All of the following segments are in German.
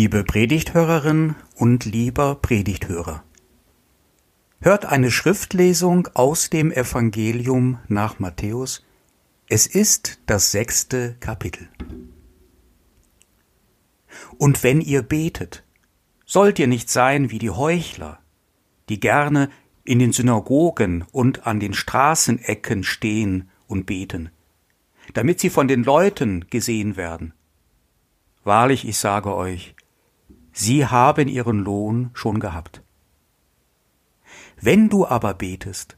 Liebe Predigthörerin und lieber Predigthörer. Hört eine Schriftlesung aus dem Evangelium nach Matthäus. Es ist das sechste Kapitel. Und wenn ihr betet, sollt ihr nicht sein wie die Heuchler, die gerne in den Synagogen und an den Straßenecken stehen und beten, damit sie von den Leuten gesehen werden. Wahrlich, ich sage euch, sie haben ihren Lohn schon gehabt. Wenn du aber betest,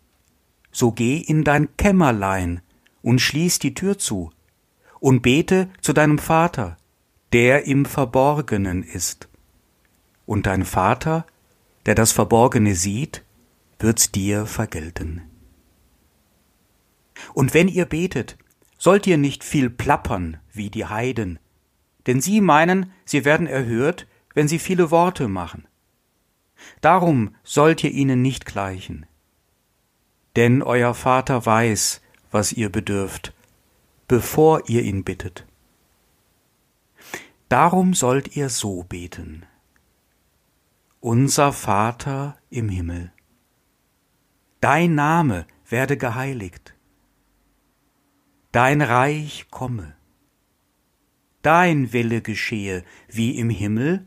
so geh in dein Kämmerlein und schließ die Tür zu und bete zu deinem Vater, der im Verborgenen ist. Und dein Vater, der das Verborgene sieht, wird's dir vergelten. Und wenn ihr betet, sollt ihr nicht viel plappern wie die Heiden, denn sie meinen, sie werden erhört, wenn sie viele Worte machen. Darum sollt ihr ihnen nicht gleichen. Denn euer Vater weiß, was ihr bedürft, bevor ihr ihn bittet. Darum sollt ihr so beten. Unser Vater im Himmel. Dein Name werde geheiligt. Dein Reich komme dein Wille geschehe, wie im Himmel,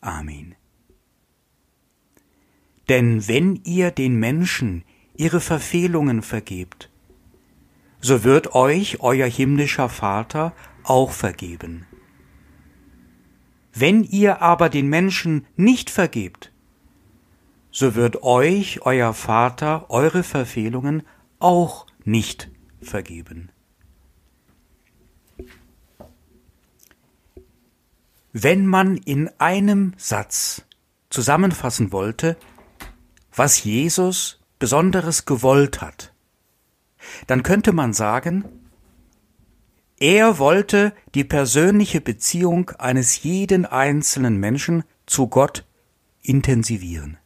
Amen. Denn wenn ihr den Menschen ihre Verfehlungen vergebt, so wird euch euer himmlischer Vater auch vergeben. Wenn ihr aber den Menschen nicht vergebt, so wird euch euer Vater eure Verfehlungen auch nicht vergeben. Wenn man in einem Satz zusammenfassen wollte, was Jesus Besonderes gewollt hat, dann könnte man sagen, er wollte die persönliche Beziehung eines jeden einzelnen Menschen zu Gott intensivieren.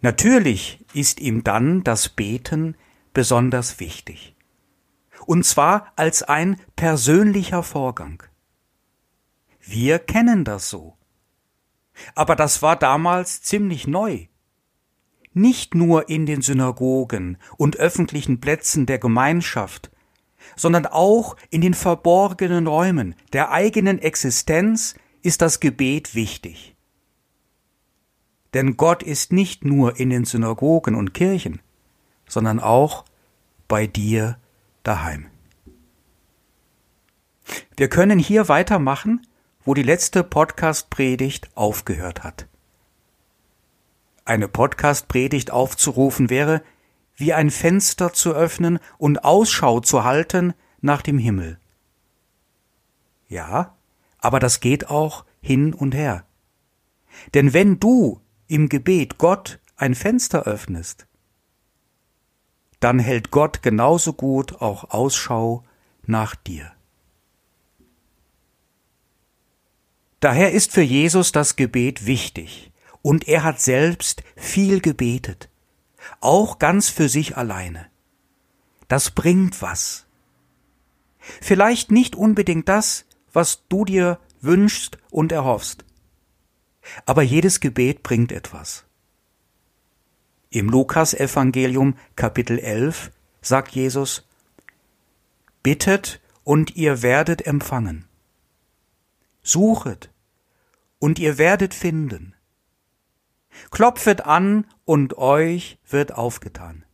Natürlich ist ihm dann das Beten besonders wichtig. Und zwar als ein persönlicher Vorgang. Wir kennen das so. Aber das war damals ziemlich neu. Nicht nur in den Synagogen und öffentlichen Plätzen der Gemeinschaft, sondern auch in den verborgenen Räumen der eigenen Existenz ist das Gebet wichtig. Denn Gott ist nicht nur in den Synagogen und Kirchen, sondern auch bei dir daheim. Wir können hier weitermachen wo die letzte Podcast-Predigt aufgehört hat. Eine Podcast-Predigt aufzurufen wäre, wie ein Fenster zu öffnen und Ausschau zu halten nach dem Himmel. Ja, aber das geht auch hin und her. Denn wenn du im Gebet Gott ein Fenster öffnest, dann hält Gott genauso gut auch Ausschau nach dir. Daher ist für Jesus das Gebet wichtig, und er hat selbst viel gebetet, auch ganz für sich alleine. Das bringt was. Vielleicht nicht unbedingt das, was du dir wünschst und erhoffst, aber jedes Gebet bringt etwas. Im Lukas-Evangelium Kapitel 11 sagt Jesus, Bittet und ihr werdet empfangen. Suchet, und ihr werdet finden. Klopfet an, und euch wird aufgetan.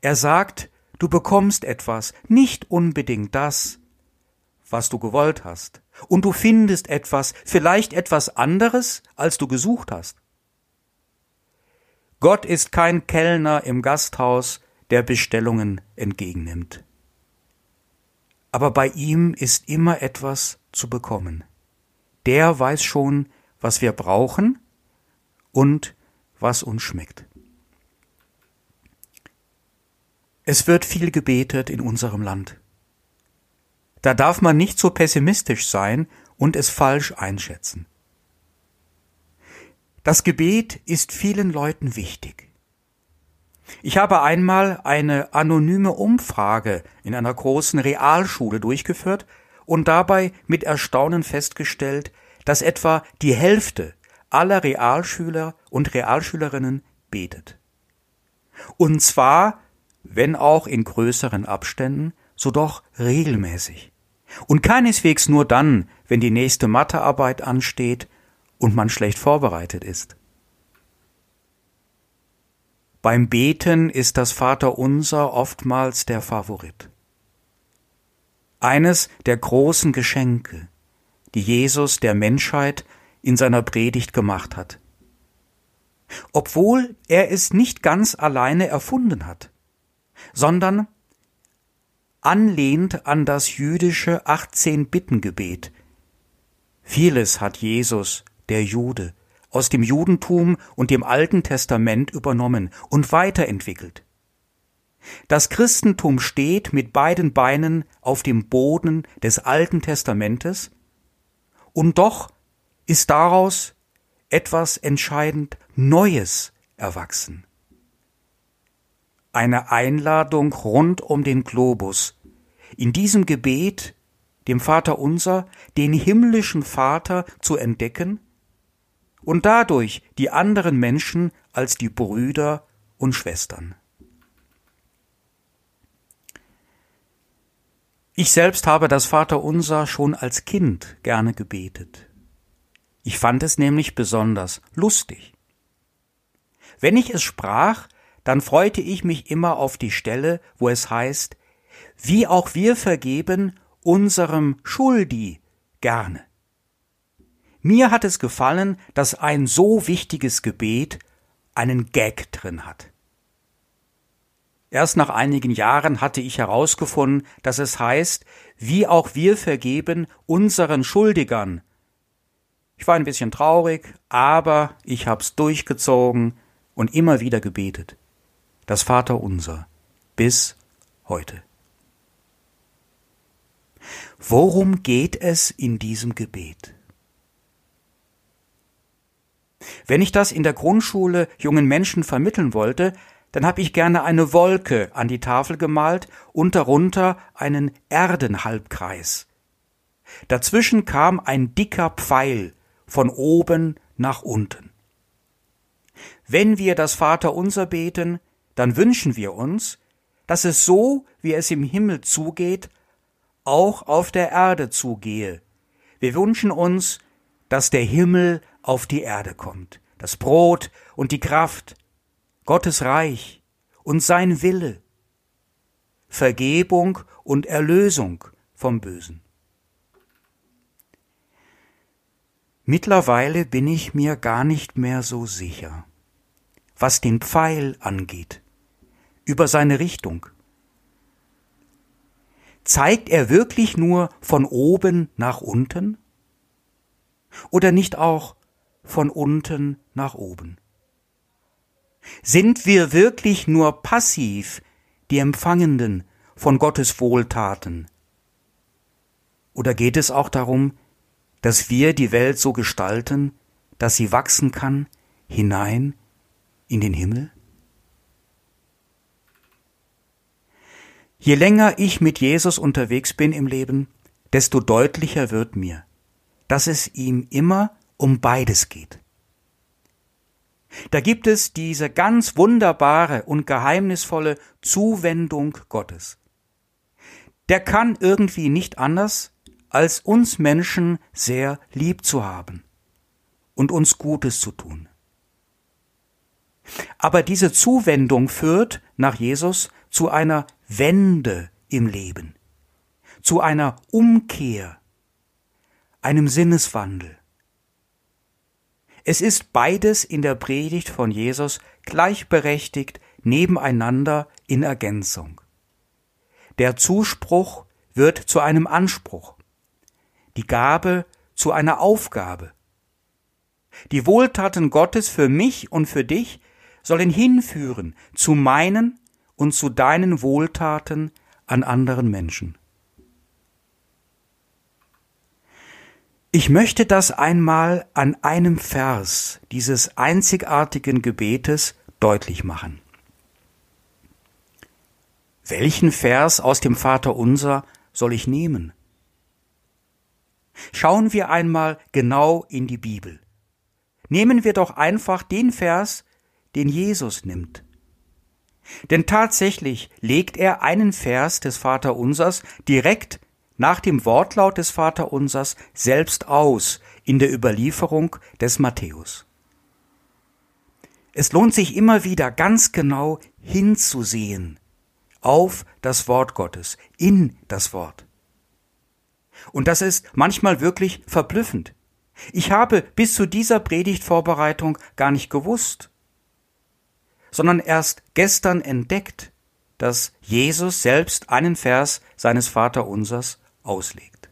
Er sagt, du bekommst etwas, nicht unbedingt das, was du gewollt hast, und du findest etwas, vielleicht etwas anderes, als du gesucht hast. Gott ist kein Kellner im Gasthaus, der Bestellungen entgegennimmt aber bei ihm ist immer etwas zu bekommen. Der weiß schon, was wir brauchen und was uns schmeckt. Es wird viel gebetet in unserem Land. Da darf man nicht so pessimistisch sein und es falsch einschätzen. Das Gebet ist vielen Leuten wichtig. Ich habe einmal eine anonyme Umfrage in einer großen Realschule durchgeführt und dabei mit Erstaunen festgestellt, dass etwa die Hälfte aller Realschüler und Realschülerinnen betet. Und zwar, wenn auch in größeren Abständen, so doch regelmäßig. Und keineswegs nur dann, wenn die nächste Mathearbeit ansteht und man schlecht vorbereitet ist. Beim Beten ist das Vaterunser oftmals der Favorit. Eines der großen Geschenke, die Jesus der Menschheit in seiner Predigt gemacht hat. Obwohl er es nicht ganz alleine erfunden hat, sondern anlehnt an das jüdische 18-Bitten-Gebet. Vieles hat Jesus, der Jude, aus dem Judentum und dem Alten Testament übernommen und weiterentwickelt. Das Christentum steht mit beiden Beinen auf dem Boden des Alten Testamentes, und doch ist daraus etwas entscheidend Neues erwachsen eine Einladung rund um den Globus. In diesem Gebet, dem Vater unser, den himmlischen Vater zu entdecken und dadurch die anderen Menschen als die Brüder und Schwestern. Ich selbst habe das Vaterunser schon als Kind gerne gebetet. Ich fand es nämlich besonders lustig. Wenn ich es sprach, dann freute ich mich immer auf die Stelle, wo es heißt, wie auch wir vergeben unserem Schuldi gerne. Mir hat es gefallen, dass ein so wichtiges Gebet einen Gag drin hat. Erst nach einigen Jahren hatte ich herausgefunden, dass es heißt, wie auch wir vergeben unseren Schuldigern. Ich war ein bisschen traurig, aber ich hab's durchgezogen und immer wieder gebetet das Vaterunser, bis heute. Worum geht es in diesem Gebet? Wenn ich das in der Grundschule jungen Menschen vermitteln wollte, dann habe ich gerne eine Wolke an die Tafel gemalt und darunter einen Erdenhalbkreis. Dazwischen kam ein dicker Pfeil von oben nach unten. Wenn wir das Vaterunser beten, dann wünschen wir uns, dass es so, wie es im Himmel zugeht, auch auf der Erde zugehe. Wir wünschen uns, dass der Himmel auf die Erde kommt, das Brot und die Kraft, Gottes Reich und sein Wille, Vergebung und Erlösung vom Bösen. Mittlerweile bin ich mir gar nicht mehr so sicher, was den Pfeil angeht über seine Richtung? Zeigt er wirklich nur von oben nach unten? Oder nicht auch von unten nach oben? Sind wir wirklich nur passiv die Empfangenden von Gottes Wohltaten? Oder geht es auch darum, dass wir die Welt so gestalten, dass sie wachsen kann hinein in den Himmel? Je länger ich mit Jesus unterwegs bin im Leben, desto deutlicher wird mir, dass es ihm immer um beides geht. Da gibt es diese ganz wunderbare und geheimnisvolle Zuwendung Gottes. Der kann irgendwie nicht anders, als uns Menschen sehr lieb zu haben und uns Gutes zu tun. Aber diese Zuwendung führt nach Jesus zu einer Wende im Leben, zu einer Umkehr, einem Sinneswandel. Es ist beides in der Predigt von Jesus gleichberechtigt nebeneinander in Ergänzung. Der Zuspruch wird zu einem Anspruch. Die Gabe zu einer Aufgabe. Die Wohltaten Gottes für mich und für dich sollen hinführen zu meinen und zu deinen Wohltaten an anderen Menschen. Ich möchte das einmal an einem Vers dieses einzigartigen Gebetes deutlich machen. Welchen Vers aus dem Vater unser soll ich nehmen? Schauen wir einmal genau in die Bibel. Nehmen wir doch einfach den Vers, den Jesus nimmt. Denn tatsächlich legt er einen Vers des Vaterunsers direkt nach dem Wortlaut des Vaterunsers selbst aus in der Überlieferung des Matthäus. Es lohnt sich immer wieder ganz genau hinzusehen auf das Wort Gottes, in das Wort. Und das ist manchmal wirklich verblüffend. Ich habe bis zu dieser Predigtvorbereitung gar nicht gewusst, sondern erst gestern entdeckt, dass Jesus selbst einen Vers seines Vaterunsers auslegt.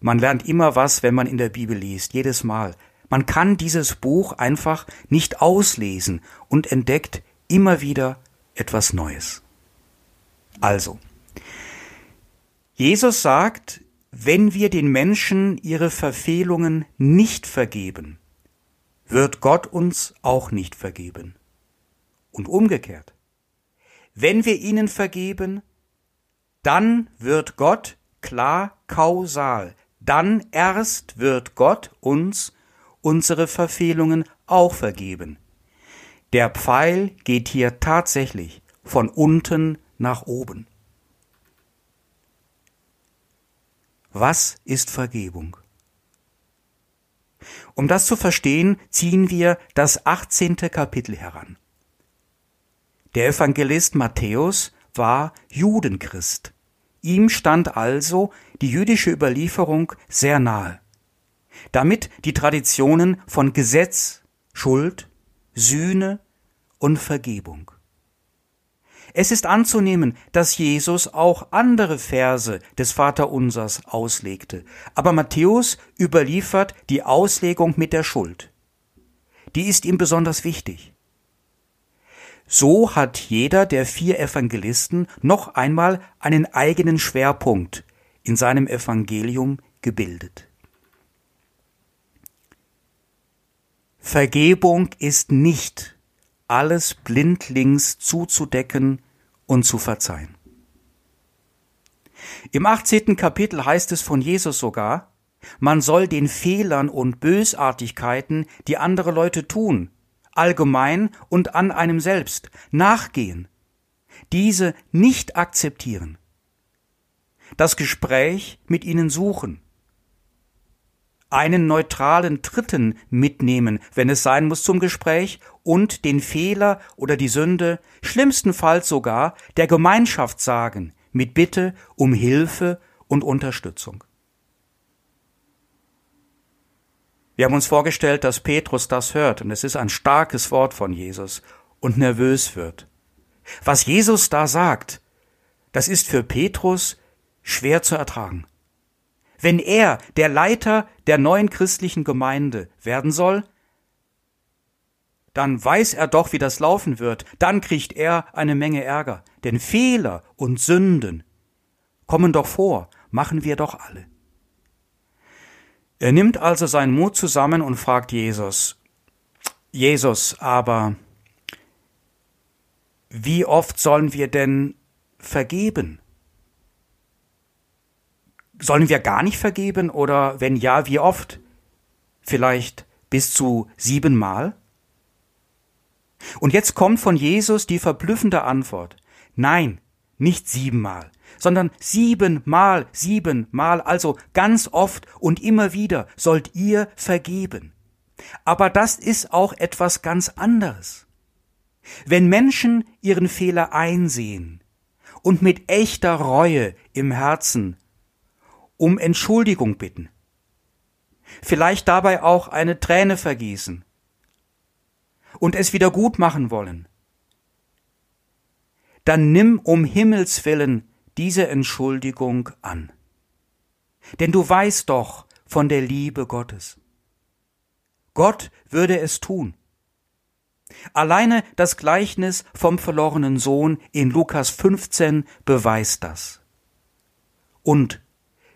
Man lernt immer was, wenn man in der Bibel liest, jedes Mal. Man kann dieses Buch einfach nicht auslesen und entdeckt immer wieder etwas Neues. Also, Jesus sagt, wenn wir den Menschen ihre Verfehlungen nicht vergeben, wird Gott uns auch nicht vergeben. Und umgekehrt. Wenn wir ihnen vergeben, dann wird Gott klar kausal, dann erst wird Gott uns unsere Verfehlungen auch vergeben. Der Pfeil geht hier tatsächlich von unten nach oben. Was ist Vergebung? Um das zu verstehen, ziehen wir das 18. Kapitel heran. Der Evangelist Matthäus war Judenchrist. Ihm stand also die jüdische Überlieferung sehr nahe. Damit die Traditionen von Gesetz, Schuld, Sühne und Vergebung. Es ist anzunehmen, dass Jesus auch andere Verse des Vaterunsers auslegte, aber Matthäus überliefert die Auslegung mit der Schuld. Die ist ihm besonders wichtig. So hat jeder der vier Evangelisten noch einmal einen eigenen Schwerpunkt in seinem Evangelium gebildet. Vergebung ist nicht alles blindlings zuzudecken und zu verzeihen. Im 18. Kapitel heißt es von Jesus sogar, man soll den Fehlern und Bösartigkeiten, die andere Leute tun, allgemein und an einem selbst, nachgehen, diese nicht akzeptieren, das Gespräch mit ihnen suchen, einen neutralen Dritten mitnehmen, wenn es sein muss zum Gespräch, und den Fehler oder die Sünde, schlimmstenfalls sogar der Gemeinschaft sagen, mit Bitte um Hilfe und Unterstützung. Wir haben uns vorgestellt, dass Petrus das hört, und es ist ein starkes Wort von Jesus, und nervös wird. Was Jesus da sagt, das ist für Petrus schwer zu ertragen. Wenn er der Leiter der neuen christlichen Gemeinde werden soll, dann weiß er doch, wie das laufen wird, dann kriegt er eine Menge Ärger. Denn Fehler und Sünden kommen doch vor, machen wir doch alle. Er nimmt also seinen Mut zusammen und fragt Jesus, Jesus, aber wie oft sollen wir denn vergeben? Sollen wir gar nicht vergeben oder wenn ja, wie oft? Vielleicht bis zu siebenmal? Und jetzt kommt von Jesus die verblüffende Antwort. Nein, nicht siebenmal, sondern siebenmal, siebenmal, also ganz oft und immer wieder sollt ihr vergeben. Aber das ist auch etwas ganz anderes. Wenn Menschen ihren Fehler einsehen und mit echter Reue im Herzen um Entschuldigung bitten. Vielleicht dabei auch eine Träne vergießen und es wieder gut machen wollen. Dann nimm um Himmels willen diese Entschuldigung an. denn du weißt doch von der Liebe Gottes. Gott würde es tun. Alleine das Gleichnis vom verlorenen Sohn in Lukas 15 beweist das. Und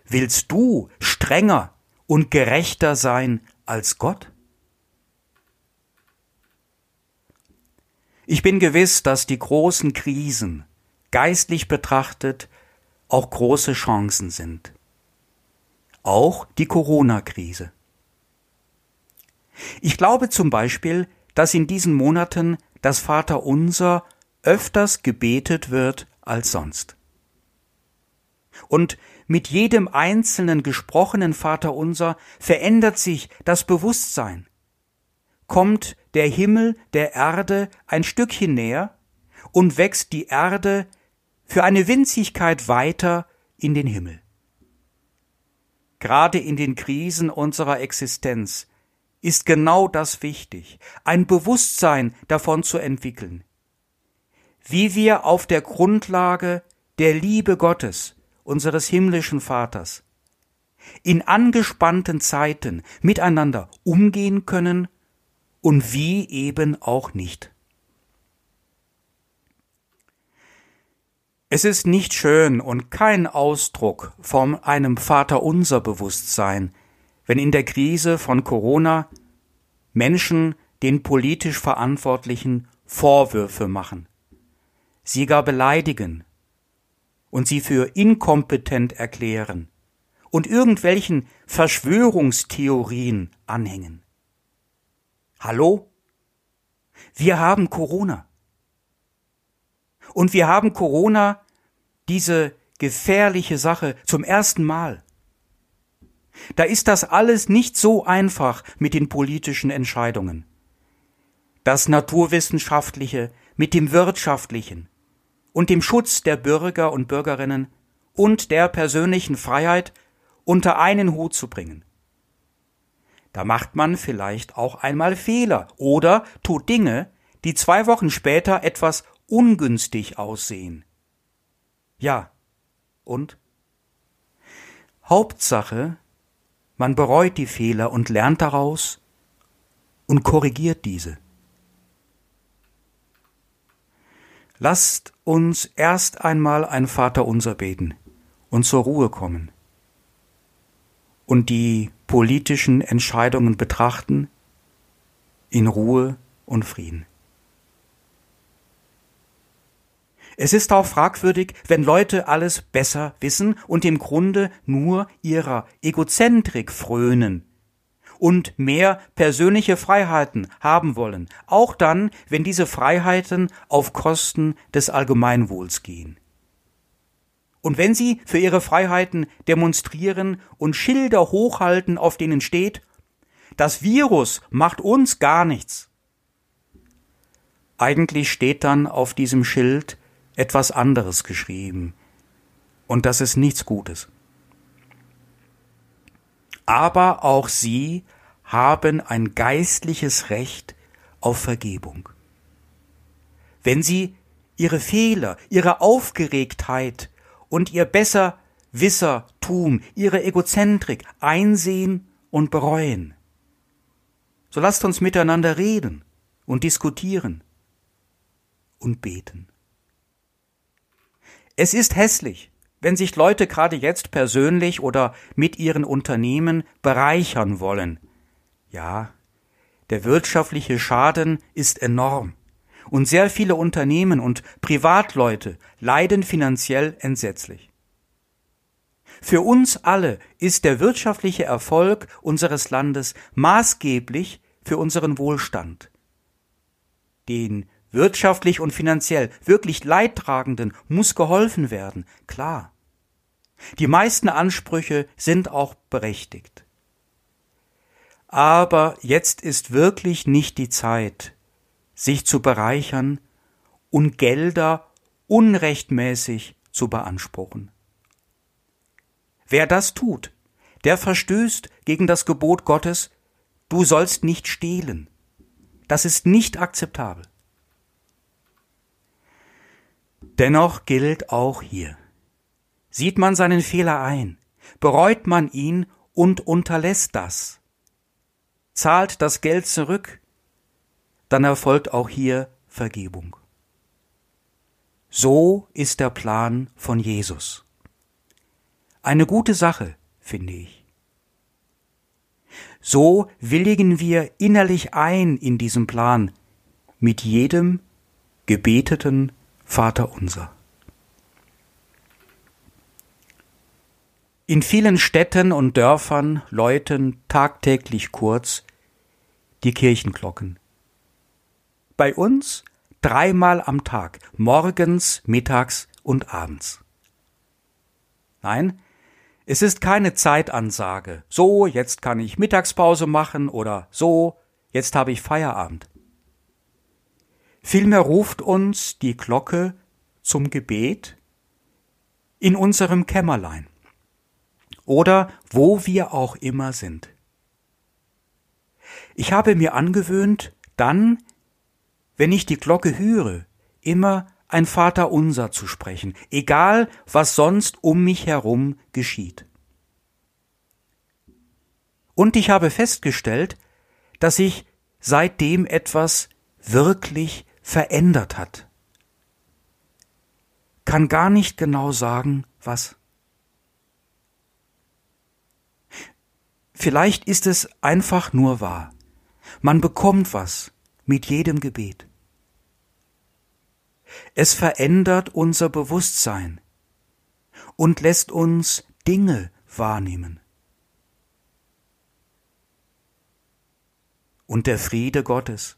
willst du strenger und gerechter sein als Gott? Ich bin gewiss, dass die großen Krisen, geistlich betrachtet, auch große Chancen sind. Auch die Corona-Krise. Ich glaube zum Beispiel, dass in diesen Monaten das Vaterunser öfters gebetet wird als sonst. Und mit jedem einzelnen gesprochenen Vaterunser verändert sich das Bewusstsein. Kommt der Himmel der Erde ein Stückchen näher und wächst die Erde für eine Winzigkeit weiter in den Himmel. Gerade in den Krisen unserer Existenz ist genau das wichtig, ein Bewusstsein davon zu entwickeln, wie wir auf der Grundlage der Liebe Gottes, unseres himmlischen Vaters, in angespannten Zeiten miteinander umgehen können und wie eben auch nicht. Es ist nicht schön und kein Ausdruck von einem Vaterunser Bewusstsein, wenn in der Krise von Corona Menschen den politisch Verantwortlichen Vorwürfe machen, sie gar beleidigen und sie für inkompetent erklären und irgendwelchen Verschwörungstheorien anhängen. Hallo? Wir haben Corona. Und wir haben Corona, diese gefährliche Sache, zum ersten Mal. Da ist das alles nicht so einfach mit den politischen Entscheidungen. Das Naturwissenschaftliche mit dem Wirtschaftlichen und dem Schutz der Bürger und Bürgerinnen und der persönlichen Freiheit unter einen Hut zu bringen. Da macht man vielleicht auch einmal Fehler oder tut Dinge, die zwei Wochen später etwas ungünstig aussehen. Ja, und? Hauptsache, man bereut die Fehler und lernt daraus und korrigiert diese. Lasst uns erst einmal ein Vaterunser beten und zur Ruhe kommen und die politischen Entscheidungen betrachten in Ruhe und Frieden. Es ist auch fragwürdig, wenn Leute alles besser wissen und im Grunde nur ihrer Egozentrik frönen und mehr persönliche Freiheiten haben wollen, auch dann, wenn diese Freiheiten auf Kosten des Allgemeinwohls gehen. Und wenn sie für ihre Freiheiten demonstrieren und Schilder hochhalten, auf denen steht, das Virus macht uns gar nichts. Eigentlich steht dann auf diesem Schild, etwas anderes geschrieben. Und das ist nichts Gutes. Aber auch sie haben ein geistliches Recht auf Vergebung. Wenn sie ihre Fehler, ihre Aufgeregtheit und ihr Besserwissertum, ihre Egozentrik einsehen und bereuen. So lasst uns miteinander reden und diskutieren und beten. Es ist hässlich, wenn sich Leute gerade jetzt persönlich oder mit ihren Unternehmen bereichern wollen. Ja, der wirtschaftliche Schaden ist enorm. Und sehr viele Unternehmen und Privatleute leiden finanziell entsetzlich. Für uns alle ist der wirtschaftliche Erfolg unseres Landes maßgeblich für unseren Wohlstand. Den wirtschaftlich und finanziell wirklich Leidtragenden muss geholfen werden, klar. Die meisten Ansprüche sind auch berechtigt. Aber jetzt ist wirklich nicht die Zeit, sich zu bereichern und Gelder unrechtmäßig zu beanspruchen. Wer das tut, der verstößt gegen das Gebot Gottes, du sollst nicht stehlen. Das ist nicht akzeptabel. Dennoch gilt auch hier. Sieht man seinen Fehler ein, Bereut man ihn und unterlässt das, zahlt das Geld zurück, dann erfolgt auch hier Vergebung. So ist der Plan von Jesus. Eine gute Sache, finde ich. So willigen wir innerlich ein in diesem Plan mit jedem gebeteten Vater unser. In vielen Städten und Dörfern läuten tagtäglich kurz die Kirchenglocken. Bei uns dreimal am Tag, morgens, mittags und abends. Nein, es ist keine Zeitansage. So, jetzt kann ich Mittagspause machen oder so, jetzt habe ich Feierabend. Vielmehr ruft uns die Glocke zum Gebet in unserem Kämmerlein oder wo wir auch immer sind. Ich habe mir angewöhnt, dann, wenn ich die Glocke höre, immer ein Vater unser zu sprechen, egal was sonst um mich herum geschieht. Und ich habe festgestellt, dass sich seitdem etwas wirklich verändert hat. Kann gar nicht genau sagen, was. Vielleicht ist es einfach nur wahr. Man bekommt was mit jedem Gebet. Es verändert unser Bewusstsein und lässt uns Dinge wahrnehmen. Und der Friede Gottes,